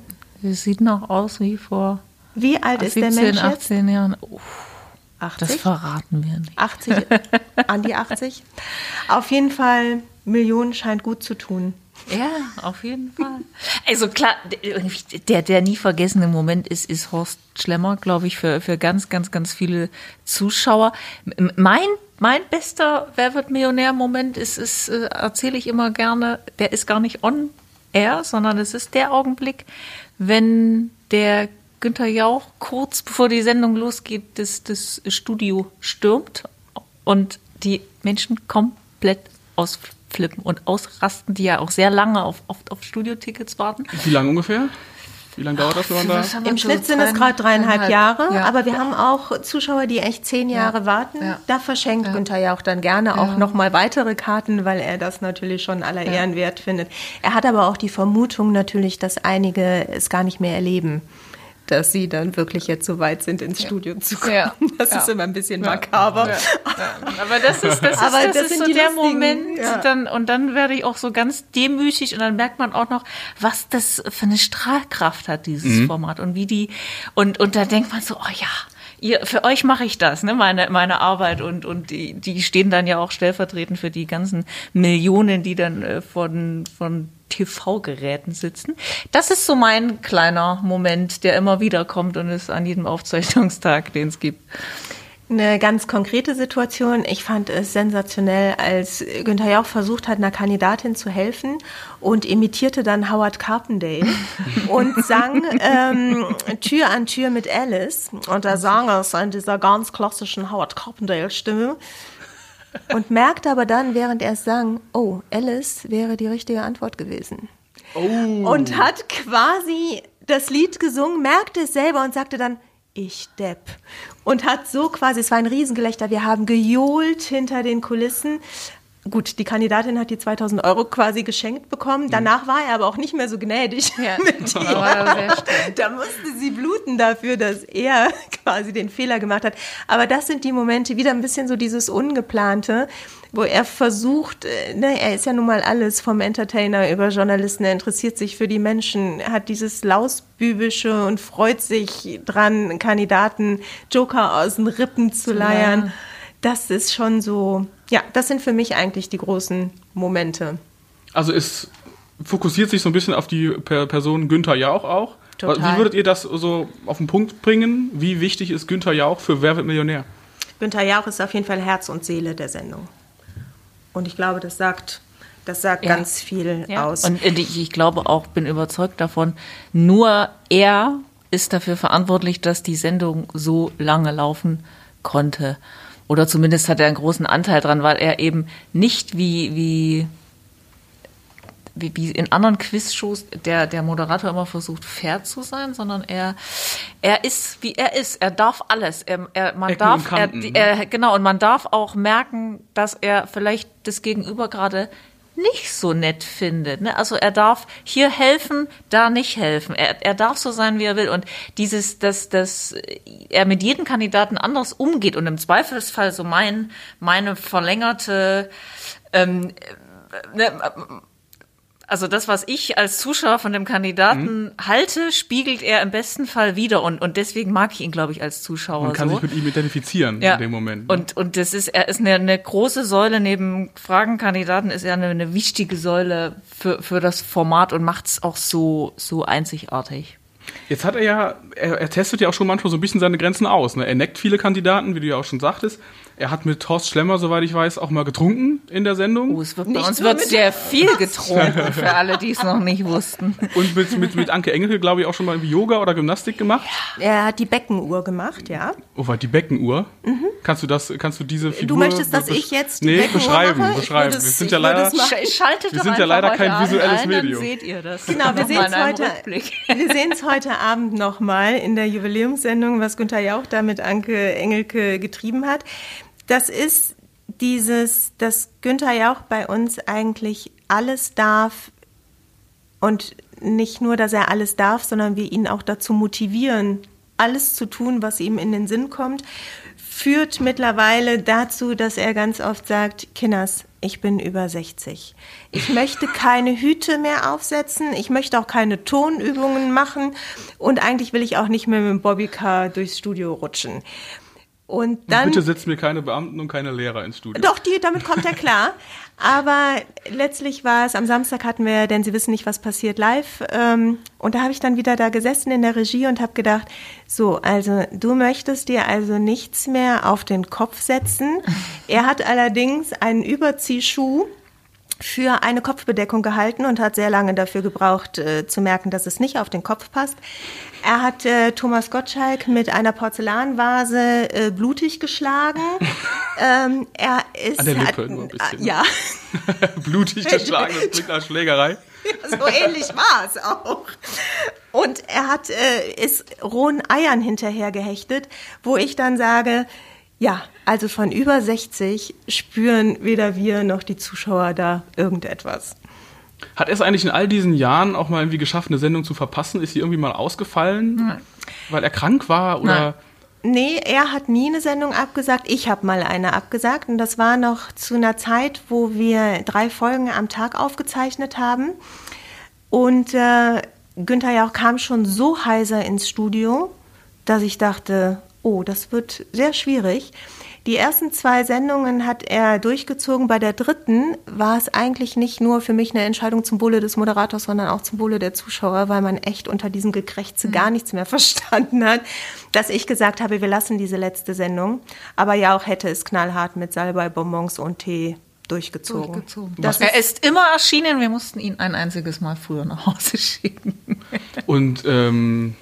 Es sieht noch aus wie vor Wie alt ist der 17, Mensch jetzt? 18 Jahren. Oh, das 80? verraten wir nicht. 80, an die 80. Auf jeden Fall, Millionen scheint gut zu tun. Ja, auf jeden Fall. Also klar, der, der nie vergessene Moment ist, ist Horst Schlemmer, glaube ich, für, für ganz, ganz, ganz viele Zuschauer. Mein, mein bester Wer wird Millionär-Moment ist, ist äh, erzähle ich immer gerne, der ist gar nicht on er, sondern es ist der Augenblick, wenn der Günther Jauch kurz bevor die Sendung losgeht, das, das Studio stürmt und die Menschen komplett ausflippen und ausrasten, die ja auch sehr lange auf, oft auf Studiotickets warten. Wie lange ungefähr? Wie lange dauert das, wenn man da? Im Schnitt sind es gerade dreieinhalb Jahre, ja. aber wir haben auch Zuschauer, die echt zehn Jahre ja. warten. Ja. Da verschenkt Günther ja auch dann gerne auch nochmal weitere Karten, weil er das natürlich schon aller Ehren wert findet. Er hat aber auch die Vermutung natürlich, dass einige es gar nicht mehr erleben dass sie dann wirklich jetzt so weit sind, ins ja. Studio zu kommen. Ja. Das ja. ist immer ein bisschen makaber. Aber das ist, das ist, Aber das, das ist so der lustigen, Moment. Dann, und dann werde ich auch so ganz demütig und dann merkt man auch noch, was das für eine Strahlkraft hat, dieses mhm. Format und wie die, und, und da denkt man so, oh ja, ihr, für euch mache ich das, ne, meine, meine Arbeit und, und die, die stehen dann ja auch stellvertretend für die ganzen Millionen, die dann äh, von, von TV-Geräten sitzen. Das ist so mein kleiner Moment, der immer wieder kommt und ist an jedem Aufzeichnungstag, den es gibt. Eine ganz konkrete Situation. Ich fand es sensationell, als Günther Jauch versucht hat, einer Kandidatin zu helfen und imitierte dann Howard Carpendale und sang ähm, Tür an Tür mit Alice. Und da sang es in dieser ganz klassischen Howard Carpendale-Stimme und merkte aber dann, während er es sang, oh, Alice wäre die richtige Antwort gewesen. Oh. Und hat quasi das Lied gesungen, merkte es selber und sagte dann, ich Depp. Und hat so quasi, es war ein Riesengelächter, wir haben gejohlt hinter den Kulissen, Gut, die Kandidatin hat die 2000 Euro quasi geschenkt bekommen. Danach war er aber auch nicht mehr so gnädig ja. mit ihr. Da musste sie bluten dafür, dass er quasi den Fehler gemacht hat. Aber das sind die Momente, wieder ein bisschen so dieses Ungeplante, wo er versucht, äh, ne, er ist ja nun mal alles vom Entertainer über Journalisten, er interessiert sich für die Menschen, hat dieses Lausbübische und freut sich dran, Kandidaten Joker aus den Rippen zu leiern. Ja. Das ist schon so, ja, das sind für mich eigentlich die großen Momente. Also es fokussiert sich so ein bisschen auf die Person Günther Jauch auch. Total. Wie würdet ihr das so auf den Punkt bringen? Wie wichtig ist Günther Jauch für Wer wird Millionär? Günther Jauch ist auf jeden Fall Herz und Seele der Sendung. Und ich glaube, das sagt, das sagt ja. ganz viel ja. aus. Und ich, ich glaube auch, bin überzeugt davon, nur er ist dafür verantwortlich, dass die Sendung so lange laufen konnte. Oder zumindest hat er einen großen Anteil dran, weil er eben nicht wie, wie, wie, wie in anderen Quizshows der, der Moderator immer versucht, fair zu sein, sondern er, er ist, wie er ist. Er darf alles. Er, er, man Ecken darf, Kanten, er, ne? er, genau, und man darf auch merken, dass er vielleicht das Gegenüber gerade nicht so nett findet. Ne? Also er darf hier helfen, da nicht helfen. Er, er darf so sein, wie er will. Und dieses, dass, dass er mit jedem Kandidaten anders umgeht und im Zweifelsfall so mein, meine verlängerte ähm, ne, also das, was ich als Zuschauer von dem Kandidaten mhm. halte, spiegelt er im besten Fall wieder und, und deswegen mag ich ihn, glaube ich, als Zuschauer. Man kann so. sich mit ihm identifizieren ja. in dem Moment. Ne? Und, und das ist, er ist eine, eine große Säule neben Fragenkandidaten, ist er eine, eine wichtige Säule für, für das Format und macht es auch so, so einzigartig. Jetzt hat er ja, er, er, testet ja auch schon manchmal so ein bisschen seine Grenzen aus. Ne? Er neckt viele Kandidaten, wie du ja auch schon sagtest. Er hat mit Horst Schlemmer, soweit ich weiß, auch mal getrunken in der Sendung. Oh, es wird, bei uns wird sehr viel getrunken, für alle, die es noch nicht wussten. Und mit, mit, mit Anke Engelke, glaube ich, auch schon mal Yoga oder Gymnastik gemacht. Ja. Er hat die Beckenuhr gemacht, ja. Oh, war die Beckenuhr? Mhm. Kannst du das, kannst du diese Figur... Du möchtest, dass ich jetzt die Nee, Beckenuhr beschreiben, mache? beschreiben. Wir sind ja leider, wir sind ja leider kein visuelles an, Medium. Dann seht ihr das. Genau, wir sehen es heute, wir sehen es heute Abend nochmal in der Jubiläumssendung, was Günther Jauch da mit Anke Engelke getrieben hat das ist dieses, dass Günther Jauch bei uns eigentlich alles darf und nicht nur, dass er alles darf, sondern wir ihn auch dazu motivieren, alles zu tun, was ihm in den Sinn kommt, führt mittlerweile dazu, dass er ganz oft sagt, Kinders, ich bin über 60. Ich möchte keine Hüte mehr aufsetzen. Ich möchte auch keine Tonübungen machen. Und eigentlich will ich auch nicht mehr mit dem Bobbycar durchs Studio rutschen. Und dann. Bitte setzen mir keine Beamten und keine Lehrer ins Studio. Doch, die, damit kommt er klar. Aber letztlich war es, am Samstag hatten wir, denn Sie wissen nicht, was passiert, live. Ähm, und da habe ich dann wieder da gesessen in der Regie und habe gedacht, so, also du möchtest dir also nichts mehr auf den Kopf setzen. Er hat allerdings einen Überziehschuh für eine Kopfbedeckung gehalten und hat sehr lange dafür gebraucht, äh, zu merken, dass es nicht auf den Kopf passt. Er hat äh, Thomas Gottschalk mit einer Porzellanvase äh, blutig geschlagen. ähm, er ist An der Lippe hat, nur ein bisschen. äh, ja. Blutig geschlagen, das klingt nach Schlägerei. so ähnlich war es auch. Und er hat äh, ist rohen Eiern hinterher gehechtet, wo ich dann sage, ja, also von über 60 spüren weder wir noch die Zuschauer da irgendetwas. Hat er es eigentlich in all diesen Jahren auch mal irgendwie geschafft, eine Sendung zu verpassen? Ist sie irgendwie mal ausgefallen, Nein. weil er krank war oder? Nein. Nee, er hat nie eine Sendung abgesagt. Ich habe mal eine abgesagt. Und das war noch zu einer Zeit, wo wir drei Folgen am Tag aufgezeichnet haben. Und äh, Günther Jauch kam schon so heiser ins Studio, dass ich dachte, oh, das wird sehr schwierig. Die ersten zwei Sendungen hat er durchgezogen. Bei der dritten war es eigentlich nicht nur für mich eine Entscheidung zum Wohle des Moderators, sondern auch zum Wohle der Zuschauer, weil man echt unter diesem Gekrächze gar nichts mehr verstanden hat, dass ich gesagt habe, wir lassen diese letzte Sendung. Aber ja auch hätte es knallhart mit Salbei, Bonbons und Tee durchgezogen. durchgezogen. Das er ist, ist immer erschienen, wir mussten ihn ein einziges Mal früher nach Hause schicken. Und ähm,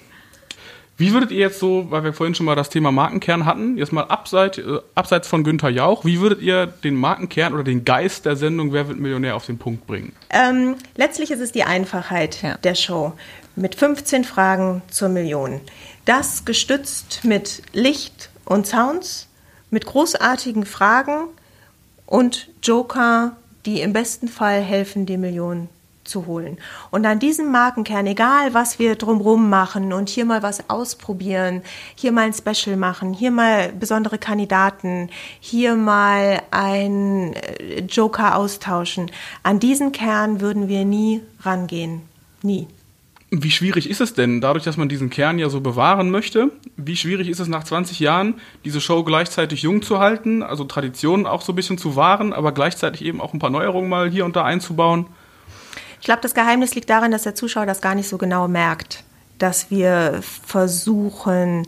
wie würdet ihr jetzt so, weil wir vorhin schon mal das Thema Markenkern hatten, jetzt mal abseits, äh, abseits von Günther Jauch, wie würdet ihr den Markenkern oder den Geist der Sendung Wer wird Millionär auf den Punkt bringen? ähm, letztlich ist es die Einfachheit Ja. der Show mit 15 Fragen zur Million. Das gestützt mit Licht und Sounds, mit großartigen Fragen und Joker, die im besten Fall helfen, die Million zu holen. Und an diesem Markenkern, egal was wir drumrum machen und hier mal was ausprobieren, hier mal ein Special machen, hier mal besondere Kandidaten, hier mal ein äh, Joker austauschen, an diesen Kern würden wir nie rangehen. Nie. Wie schwierig ist es denn, dadurch, dass man diesen Kern ja so bewahren möchte, wie schwierig ist es nach 20 Jahren, diese Show gleichzeitig jung zu halten, also Traditionen auch so ein bisschen zu wahren, aber gleichzeitig eben auch ein paar Neuerungen mal hier und da einzubauen? Ich glaube, das Geheimnis liegt darin, dass der Zuschauer das gar nicht so genau merkt, dass wir versuchen,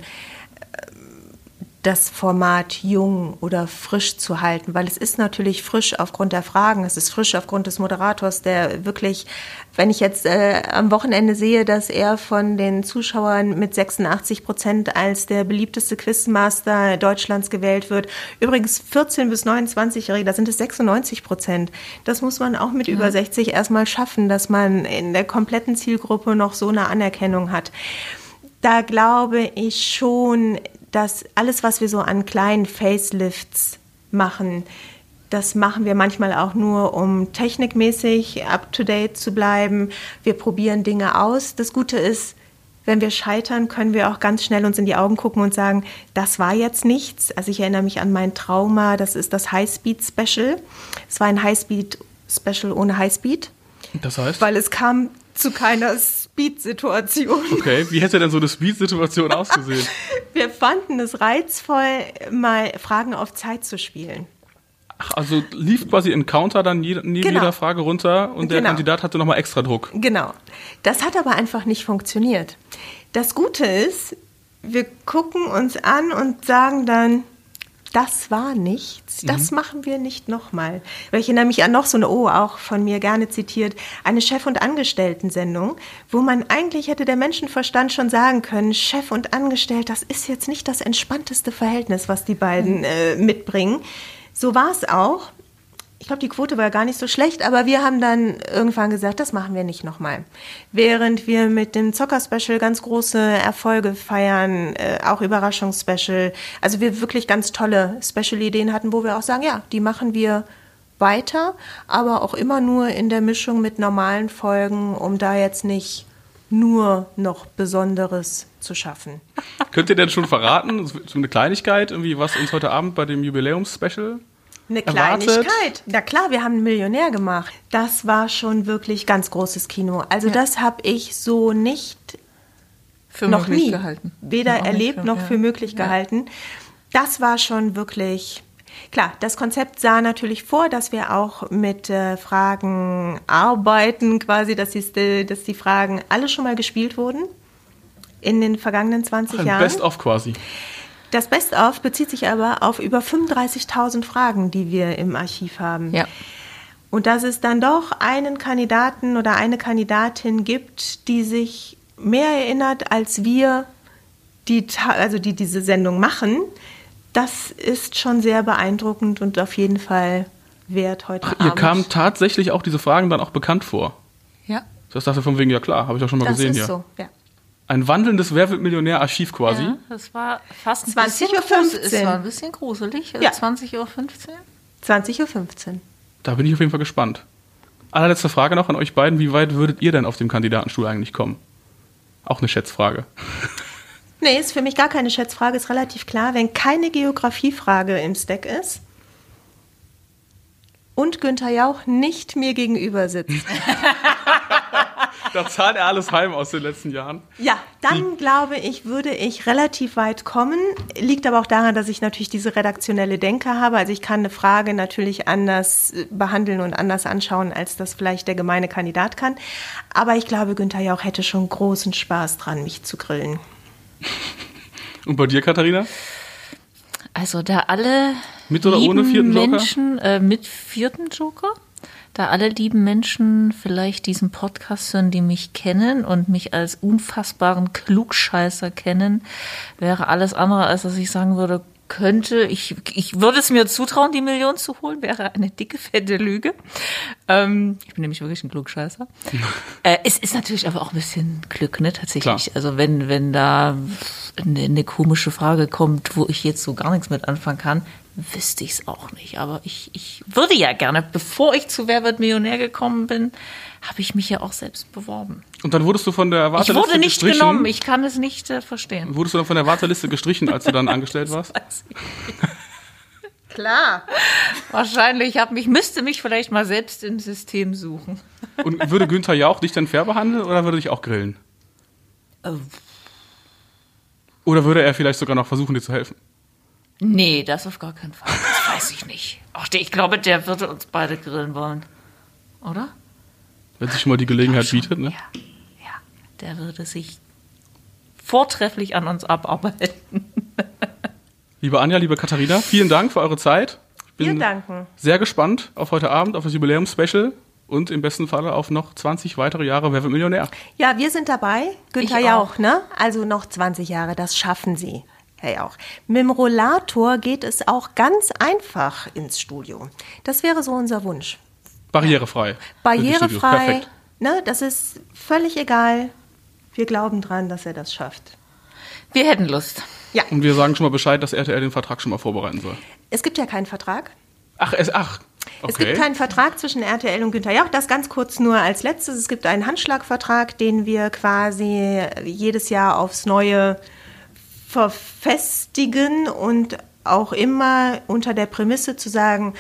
das Format jung oder frisch zu halten, weil es ist natürlich frisch aufgrund der Fragen, es ist frisch aufgrund des Moderators, der wirklich, wenn ich jetzt äh, am Wochenende sehe, dass er von den Zuschauern mit 86 Prozent als der beliebteste Quizmaster Deutschlands gewählt wird, übrigens 14 bis 29-Jährige, da sind es 96 Prozent. Das muss man auch mit über 60 erstmal schaffen, dass man in der kompletten Zielgruppe noch so eine Anerkennung hat. Da glaube ich schon, dass alles, was wir so an kleinen Facelifts machen, das machen wir manchmal auch nur, um technikmäßig up-to-date zu bleiben. Wir probieren Dinge aus. Das Gute ist, wenn wir scheitern, können wir auch ganz schnell uns in die Augen gucken und sagen, das war jetzt nichts. Also ich erinnere mich an mein Trauma, das ist das Highspeed-Special. Es war ein Highspeed-Special ohne Highspeed, Das heißt? weil es kam zu keiner Speed-Situation. Okay, wie hätte denn so eine Speed-Situation ausgesehen? Wir fanden es reizvoll, mal Fragen auf Zeit zu spielen. Ach, also lief quasi Encounter dann je, neben Genau. jeder Frage runter und der Genau. Kandidat hatte nochmal extra Druck. Genau. Das hat aber einfach nicht funktioniert. Das Gute ist, wir gucken uns an und sagen dann, das war nichts, das machen wir nicht nochmal. Weil ich erinnere mich an noch so eine, oh, auch von mir gerne zitiert, eine Chef- und Angestellten-Sendung, wo man eigentlich hätte der Menschenverstand schon sagen können, Chef und Angestellt, das ist jetzt nicht das entspannteste Verhältnis, was die beiden äh, mitbringen. So war es auch. Ich glaube, die Quote war gar nicht so schlecht, aber wir haben dann irgendwann gesagt, das machen wir nicht nochmal. Während wir mit dem Zocker-Special ganz große Erfolge feiern, äh, auch Überraschungsspecial, also wir wirklich ganz tolle Special-Ideen hatten, wo wir auch sagen, ja, die machen wir weiter, aber auch immer nur in der Mischung mit normalen Folgen, um da jetzt nicht nur noch Besonderes zu schaffen. Könnt ihr denn schon verraten, so eine Kleinigkeit, irgendwie, was uns heute Abend bei dem Jubiläums-Special Eine erwartet? Kleinigkeit. Na klar, wir haben einen Millionär gemacht. Das war schon wirklich ganz großes Kino. Also das habe ich so nicht Für noch möglich nie gehalten. weder erlebt für- noch ja. für möglich Ja. gehalten. Das war schon wirklich klar. Das Konzept sah natürlich vor, dass wir auch mit äh, Fragen arbeiten, quasi, dass die, dass die Fragen alle schon mal gespielt wurden in den vergangenen 20 Ein Jahren. Best-of quasi. Das Best-of bezieht sich aber auf über 35.000 Fragen, die wir im Archiv haben. Ja. Und dass es dann doch einen Kandidaten oder eine Kandidatin gibt, die sich mehr erinnert als wir, die, also die diese Sendung machen, das ist schon sehr beeindruckend und auf jeden Fall wert heute Ach, Abend. ihr kamen tatsächlich auch diese Fragen dann auch bekannt vor. Ja. Das dachte von wegen, ja klar, habe ich auch schon mal das gesehen ist hier. so, ja. Ein wandelndes Wer wird Millionär-Archiv quasi. ja. Das war fast ein 20.15 bisschen Uhr. gruselig. Es war ein bisschen gruselig. Ja. 20.15 Uhr. 20.15 Uhr. Da bin ich auf jeden Fall gespannt. Allerletzte Frage noch an euch beiden. Wie weit würdet ihr denn auf dem Kandidatenstuhl eigentlich kommen? Auch eine Schätzfrage. Nee, ist für mich gar keine Schätzfrage, ist relativ klar. Wenn keine Geografiefrage im Stack ist und Günther Jauch nicht mir gegenüber sitzt, Da zahlt er alles heim aus den letzten Jahren. ja, dann glaube ich, würde ich relativ weit kommen. Liegt aber auch daran, dass ich natürlich diese redaktionelle Denke habe. Also ich kann eine Frage natürlich anders äh, behandeln und anders anschauen, als das vielleicht der gemeine Kandidat kann. Aber ich glaube, Günther Jauch hätte schon großen Spaß dran, mich zu grillen. Und bei dir, Katharina? Also da alle Mit oder ohne vierten Joker? Menschen äh, mit vierten Joker, da alle lieben Menschen vielleicht diesen Podcast hören, die mich kennen und mich als unfassbaren Klugscheißer kennen, wäre alles andere, als dass ich sagen würde, könnte, ich, ich würde es mir zutrauen, die Million zu holen, wäre eine dicke, fette Lüge. Ähm, ich bin nämlich wirklich ein Klugscheißer. äh, es ist natürlich aber auch ein bisschen Glück, ne, tatsächlich. Klar. Also wenn, wenn da eine, eine komische Frage kommt, wo ich jetzt so gar nichts mit anfangen kann, wüsste ich es auch nicht. Aber ich, ich würde ja gerne, bevor ich zu Wer wird Millionär gekommen bin, habe ich mich ja auch selbst beworben. Und dann wurdest du von der Ich Warteliste wurde nicht gestrichen. genommen, ich kann es nicht äh, verstehen. Wurdest du dann von der Warteliste gestrichen, als du dann angestellt warst? Weiß ich. Klar. Wahrscheinlich hab mich, müsste mich vielleicht mal selbst im System suchen. Und würde Günther Jauch dich dann fair behandeln oder würde dich auch grillen? Oh. Oder würde er vielleicht sogar noch versuchen, dir zu helfen? Nee, das auf gar keinen Fall. Das weiß ich nicht. Ach, der- ich glaube, der würde uns beide grillen wollen. Oder? Wenn sich schon mal die Gelegenheit Schon. bietet, ne? Ja, ja. Der würde sich vortrefflich an uns abarbeiten. Liebe Anja, liebe Katharina, vielen Dank für eure Zeit. Ich bin Wir danken. sehr gespannt auf heute Abend, auf das Jubiläumsspecial und im besten Falle auf noch 20 weitere Jahre Wer wird Millionär? Ja, wir sind dabei. Günther Ich Jauch, auch. ne? Also noch 20 Jahre, das schaffen Sie, Herr Jauch. Mit dem Rollator geht es auch ganz einfach ins Studio. Das wäre so unser Wunsch. Barrierefrei. Barrierefrei, ne? Das ist völlig egal. Wir glauben dran, dass er das schafft. Wir hätten Lust. Ja, Und wir sagen schon mal Bescheid, dass RTL den Vertrag schon mal vorbereiten soll. es gibt ja keinen Vertrag. Ach, es, ach. Okay. Es gibt keinen Vertrag zwischen RTL und Günther Jauch. Das ganz kurz nur als letztes. Es gibt einen Handschlagvertrag, den wir quasi jedes Jahr aufs Neue verfestigen und auch immer unter der Prämisse zu sagen,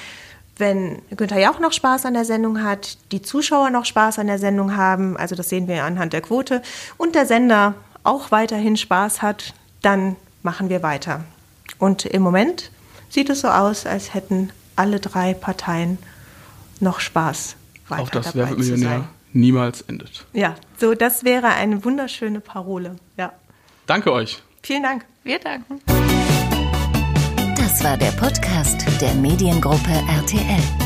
wenn Günther Jauch noch Spaß an der Sendung hat, die Zuschauer noch Spaß an der Sendung haben, also das sehen wir anhand der Quote, und der Sender auch weiterhin Spaß hat, dann machen wir weiter. Und im Moment sieht es so aus, als hätten alle drei Parteien noch Spaß weiter Auf das dabei Wer wird zu Millionär sein. niemals endet. Ja, so das wäre eine wunderschöne Parole. Ja, Danke euch. Vielen Dank. Wir danken. Das war der Podcast der Mediengruppe RTL.